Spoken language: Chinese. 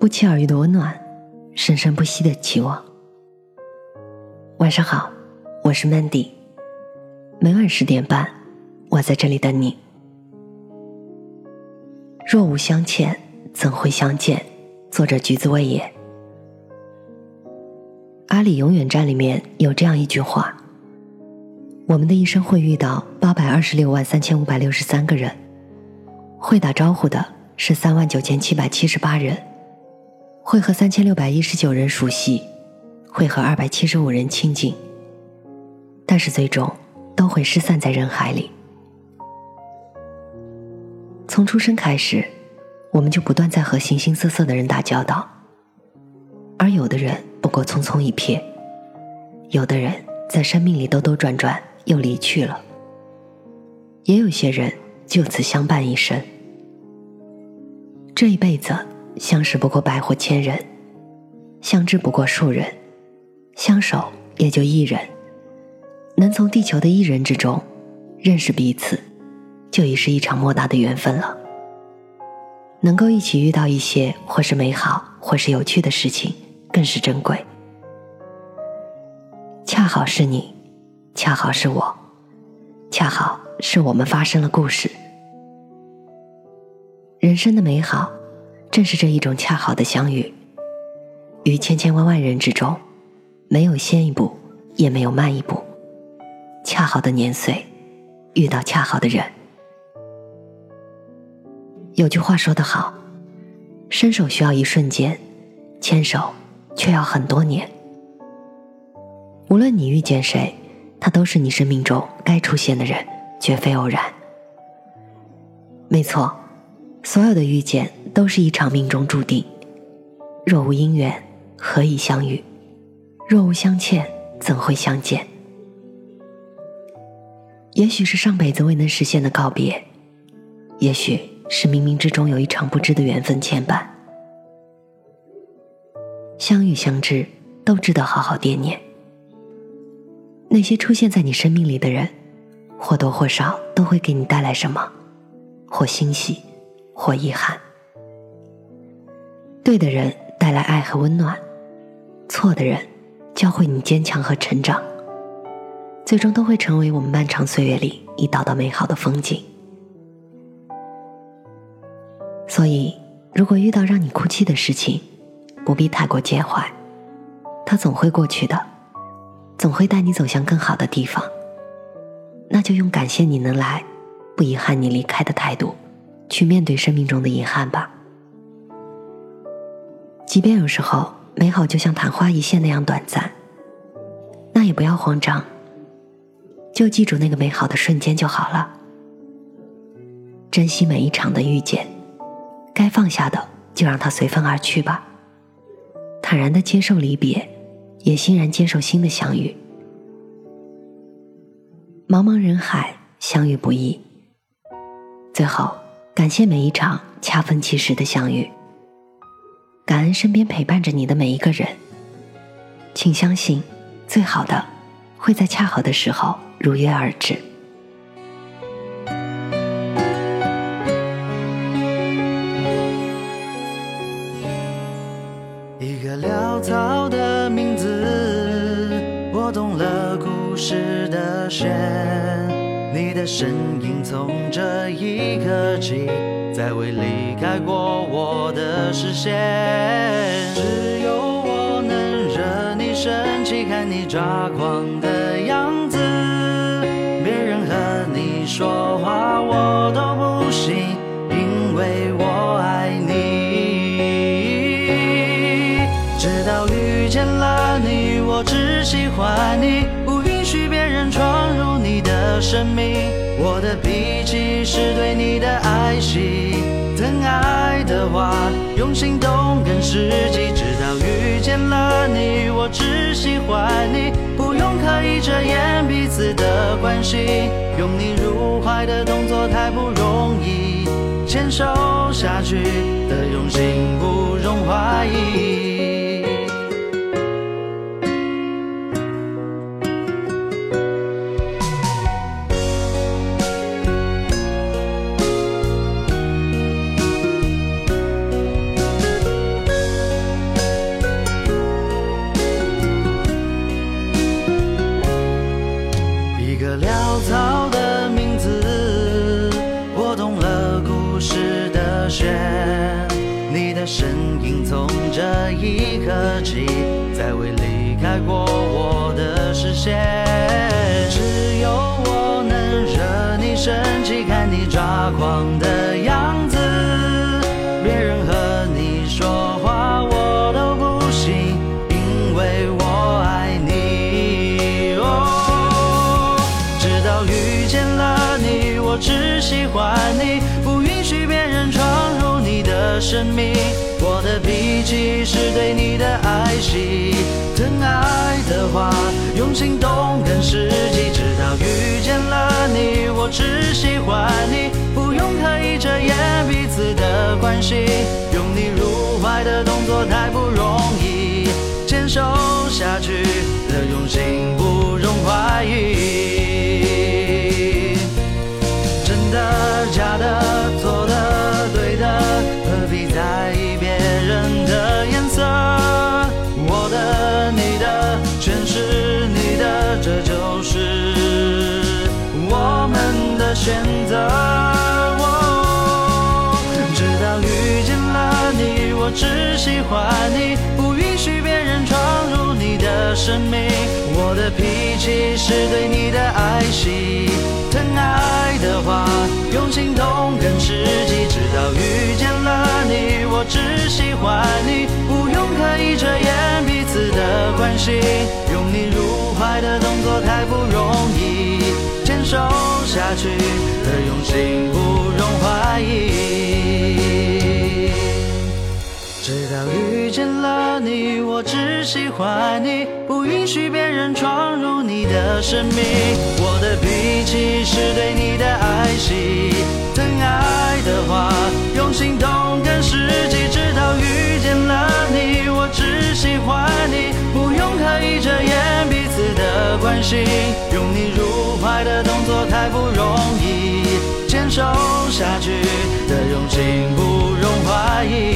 不期而遇的温暖，生生不息的期望。晚上好，我是 Mandy。每晚十点半，我在这里等你。若无相欠，怎会相见？作者橘子味也。《阿里永远站》里面有这样一句话：我们的一生会遇到八百二十六万三千五百六十三个人，会打招呼的是三万九千七百七十八人，会和三千六百一十九人熟悉，会和二百七十五人亲近。但是最终都会失散在人海里。从出生开始，我们就不断在和形形色色的人打交道，而有的人不过匆匆一瞥，有的人在生命里兜兜转转又离去了，也有些人就此相伴一生。这一辈子，相识不过百或千人，相知不过数人，相守也就一人。能从地球的一人之中认识彼此，就已是一场莫大的缘分了。能够一起遇到一些或是美好或是有趣的事情，更是珍贵。恰好是你，恰好是我，恰好是我们发生了故事。人生的美好，正是这一种恰好的相遇。于千千万万人之中，没有先一步，也没有慢一步。恰好的年岁，遇到恰好的人。有句话说得好：“伸手需要一瞬间，牵手却要很多年。”无论你遇见谁，他都是你生命中该出现的人，绝非偶然。没错，所有的遇见都是一场命中注定。若无因缘，何以相遇？若无相欠，怎会相见？也许是上辈子未能实现的告别，也许是冥冥之中有一场不知的缘分牵绊。相遇相知，都值得好好惦念。那些出现在你生命里的人，或多或少都会给你带来什么，或欣喜，或遗憾。对的人带来爱和温暖，错的人教会你坚强和成长。最终都会成为我们漫长岁月里一道道美好的风景。所以，如果遇到让你哭泣的事情，不必太过介怀，它总会过去的，总会带你走向更好的地方。那就用感谢你能来，不遗憾你离开的态度，去面对生命中的遗憾吧。即便有时候美好就像昙花一现那样短暂，那也不要慌张。就记住那个美好的瞬间就好了，珍惜每一场的遇见，该放下的就让它随风而去吧。坦然的接受离别，也欣然接受新的相遇。茫茫人海，相遇不易。最后，感谢每一场恰逢其时的相遇，感恩身边陪伴着你的每一个人。请相信，最好的会在恰好的时候。如约而至。一个潦草的名字，拨动了故事的弦。你的身影从这一刻起，再未离开过我的视线。只有我能惹你生气，看你抓狂的样子。别人和你说话我都不行，因为我爱你。直到遇见了你，我只喜欢你，不允许别人闯入你的生命。我的脾气是对你的爱惜，话用行动更实际。直到遇见了你，我只喜欢你，不用刻意遮掩彼此的关系。拥你入怀的动作太不容易，牵手下去的用心不容怀疑。身影从这一刻起，再未离开过我的视线。只有我能惹你生气，看你抓狂的样子。证明。我的脾气是对你的爱惜，疼爱的话用行动更实际。直到遇见了你，我只选择。哦直到遇见了你，我只喜欢你，不允许别人闯入你的生命。我的脾气是对你的爱惜，疼爱的话用行动更实际。直到遇见了你，我只喜欢你，不用刻意遮掩彼此的关系。遇见了你，我只喜欢你，不允许别人闯入你的生命。我的脾气是对你的爱惜，疼爱的话用行动更实际。直到遇见了你，我只喜欢你，不用刻意遮掩彼此的关心。拥你入怀的动作太不容易，坚守下去的用心不容怀疑